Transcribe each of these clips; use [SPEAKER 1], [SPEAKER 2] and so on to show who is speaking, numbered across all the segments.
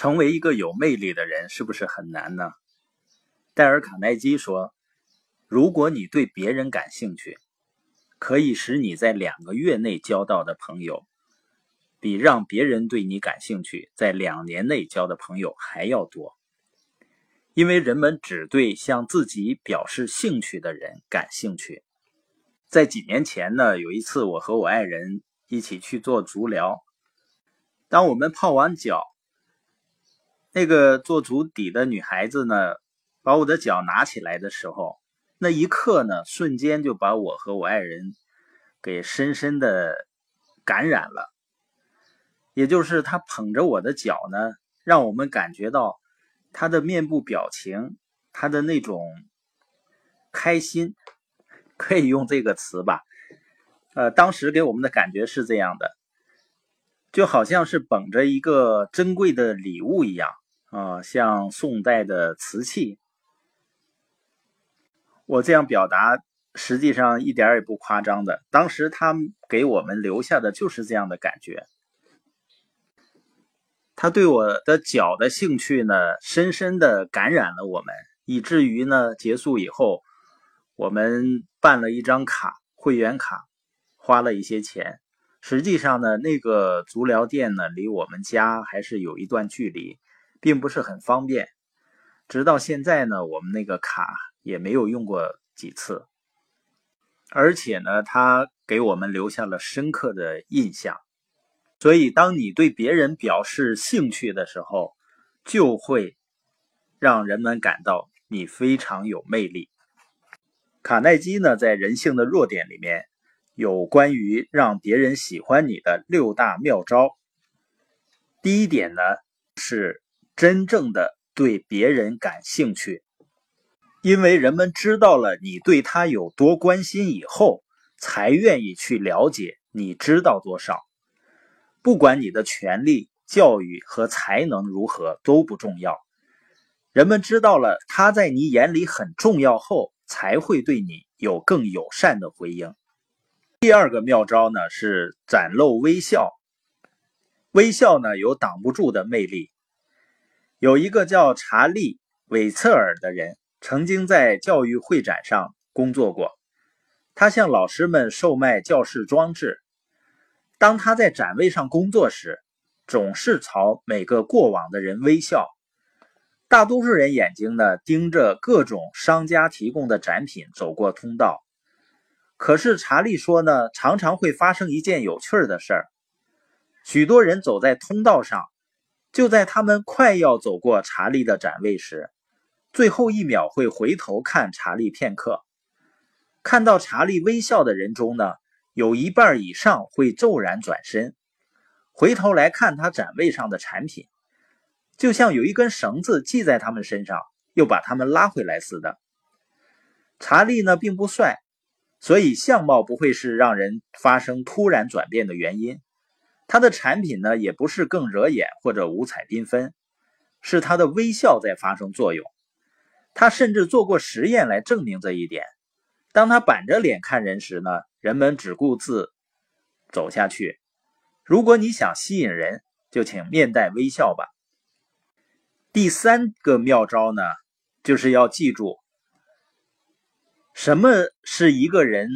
[SPEAKER 1] 成为一个有魅力的人是不是很难呢？戴尔·卡耐基说：“如果你对别人感兴趣，可以使你在两个月内交到的朋友，比让别人对你感兴趣在两年内交的朋友还要多。因为人们只对向自己表示兴趣的人感兴趣。”在几年前呢，有一次我和我爱人一起去做足疗，当我们泡完脚。那个做足底的女孩子呢，把我的脚拿起来的时候，那一刻呢，瞬间就把我和我爱人给深深的感染了。也就是她捧着我的脚呢，让我们感觉到她的面部表情，她的那种开心，可以用这个词吧。呃，当时给我们的感觉是这样的，就好像是捧着一个珍贵的礼物一样。啊，像宋代的瓷器，我这样表达实际上一点也不夸张的。当时他给我们留下的就是这样的感觉。他对我的脚的兴趣呢，深深的感染了我们，以至于呢，结束以后，我们办了一张卡，会员卡，花了一些钱。实际上呢，那个足疗店呢，离我们家还是有一段距离。并不是很方便，直到现在呢，我们那个卡也没有用过几次，而且呢，它给我们留下了深刻的印象。所以，当你对别人表示兴趣的时候，就会让人们感到你非常有魅力。卡耐基呢，在《人性的弱点》里面有关于让别人喜欢你的六大妙招。第一点呢是。真正的对别人感兴趣，因为人们知道了你对他有多关心以后，才愿意去了解你知道多少。不管你的权利、教育和才能如何都不重要，人们知道了他在你眼里很重要后，才会对你有更友善的回应。第二个妙招呢是展露微笑，微笑呢有挡不住的魅力。有一个叫查理·韦策尔的人，曾经在教育会展上工作过。他向老师们售卖教室装置。当他在展位上工作时，总是朝每个过往的人微笑。大多数人眼睛呢盯着各种商家提供的展品走过通道。可是查理说呢，常常会发生一件有趣的事儿：许多人走在通道上。就在他们快要走过查理的展位时，最后一秒会回头看查理片刻。看到查理微笑的人中呢，有一半以上会骤然转身，回头来看他展位上的产品，就像有一根绳子系在他们身上，又把他们拉回来似的。查理呢并不帅，所以相貌不会是让人发生突然转变的原因。他的产品呢，也不是更惹眼或者五彩缤纷，是他的微笑在发生作用。他甚至做过实验来证明这一点。当他板着脸看人时呢，人们只顾自走下去。如果你想吸引人，就请面带微笑吧。第三个妙招呢，就是要记住，什么是一个人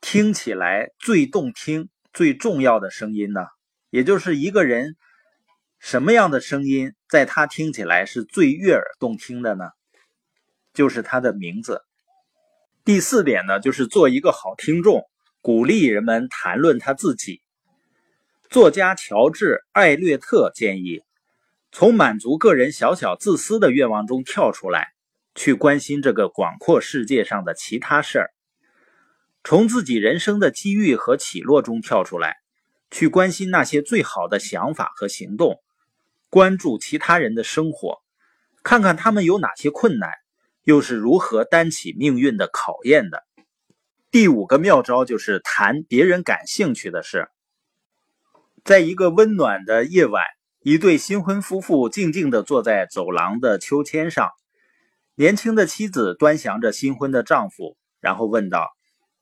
[SPEAKER 1] 听起来最动听。最重要的声音呢，也就是一个人什么样的声音，在他听起来是最悦耳动听的呢？就是他的名字。第四点呢，就是做一个好听众，鼓励人们谈论他自己。作家乔治·艾略特建议，从满足个人小小自私的愿望中跳出来，去关心这个广阔世界上的其他事儿。从自己人生的机遇和起落中跳出来，去关心那些最好的想法和行动，关注其他人的生活，看看他们有哪些困难，又是如何担起命运的考验的。第五个妙招就是谈别人感兴趣的事。在一个温暖的夜晚，一对新婚夫妇静静地坐在走廊的秋千上，年轻的妻子端详着新婚的丈夫，然后问道。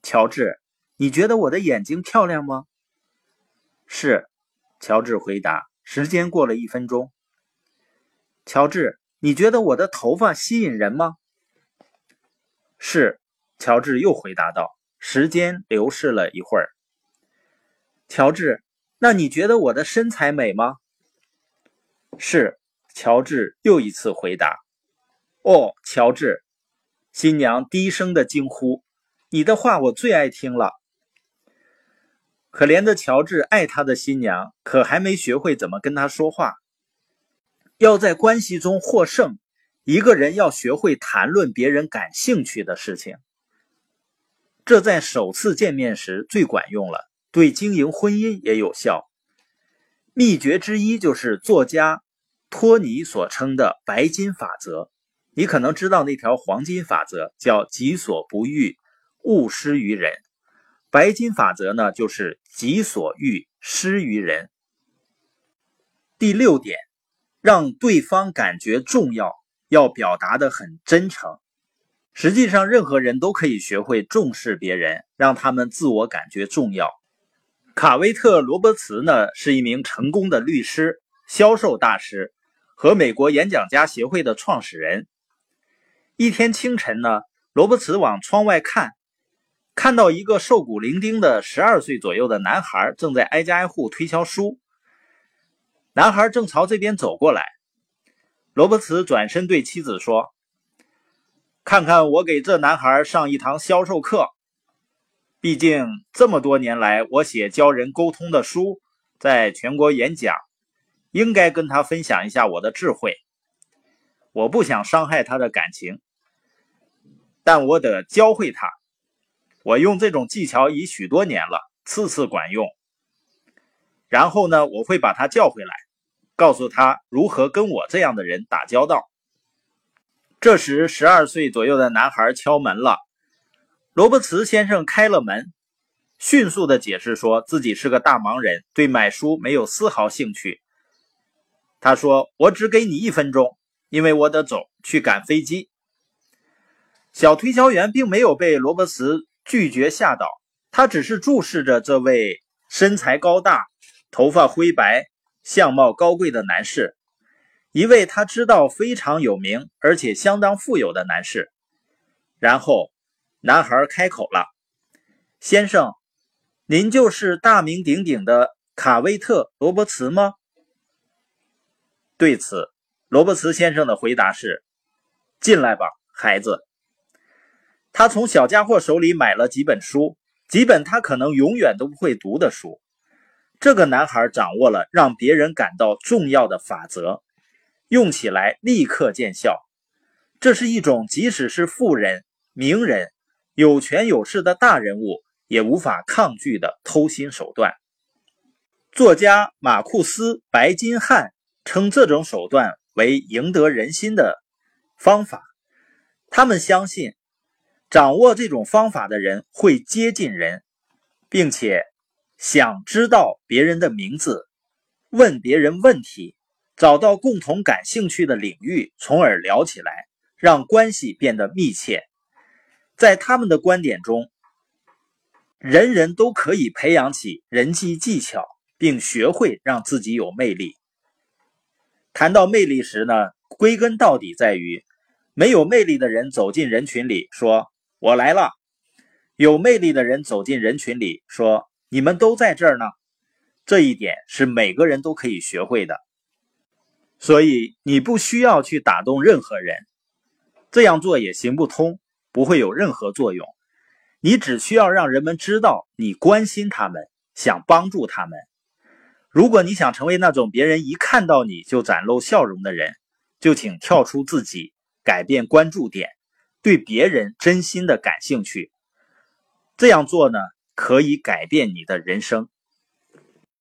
[SPEAKER 1] 乔治，你觉得我的眼睛漂亮吗？是，乔治回答。时间过了一分钟。乔治，你觉得我的头发吸引人吗？是，乔治又回答道。时间流逝了一会儿。乔治，那你觉得我的身材美吗？是，乔治又一次回答。哦，乔治，新娘低声的惊呼：“你的话我最爱听了。”可怜的乔治爱他的新娘，可还没学会怎么跟他说话。要在关系中获胜，一个人要学会谈论别人感兴趣的事情。这在首次见面时最管用了，对经营婚姻也有效。秘诀之一就是作家托尼所称的“白金法则”。你可能知道那条黄金法则，叫“己所不欲，勿施于人”。白金法则呢，就是“己所欲，施于人”。第六点。让对方感觉重要，要表达的很真诚。实际上，任何人都可以学会重视别人，让他们自我感觉重要。卡威特·罗伯茨呢，是一名成功的律师、销售大师和美国演讲家协会的创始人。一天清晨呢，罗伯茨往窗外看，看到一个瘦骨伶仃的十二岁左右的男孩正在挨家挨户推销书。男孩正朝这边走过来，罗伯茨转身对妻子说：“看看我给这男孩上一堂销售课。毕竟这么多年来，我写教人沟通的书，在全国演讲，应该跟他分享一下我的智慧。我不想伤害他的感情，但我得教会他。我用这种技巧已许多年了，次次管用。然后呢，我会把他叫回来。”告诉他如何跟我这样的人打交道。这时，十二岁左右的男孩敲门了。罗伯茨先生开了门，迅速的解释说自己是个大忙人，对买书没有丝毫兴趣。他说：“我只给你一分钟，因为我得走去赶飞机。”小推销员并没有被罗伯茨拒绝吓倒，他只是注视着这位身材高大、头发灰白。相貌高贵的男士，一位他知道非常有名而且相当富有的男士。然后，男孩开口了：“先生，您就是大名鼎鼎的卡威特·罗伯茨吗？”对此，罗伯茨先生的回答是：“进来吧，孩子。”他从小家伙手里买了几本书，几本他可能永远都不会读的书。这个男孩掌握了让别人感到重要的法则，用起来立刻见效。这是一种即使是富人、名人、有权有势的大人物也无法抗拒的偷心手段。作家马库斯·白金汉称这种手段为赢得人心的方法。他们相信，掌握这种方法的人会接近人，并且。想知道别人的名字，问别人问题，找到共同感兴趣的领域，从而聊起来，让关系变得密切。在他们的观点中，人人都可以培养起人际技巧，并学会让自己有魅力。谈到魅力时呢，归根到底在于，没有魅力的人走进人群里说“我来了”，有魅力的人走进人群里说。你们都在这儿呢，这一点是每个人都可以学会的。所以你不需要去打动任何人，这样做也行不通，不会有任何作用。你只需要让人们知道你关心他们，想帮助他们。如果你想成为那种别人一看到你就展露笑容的人，就请跳出自己，改变关注点，对别人真心的感兴趣。这样做呢？可以改变你的人生。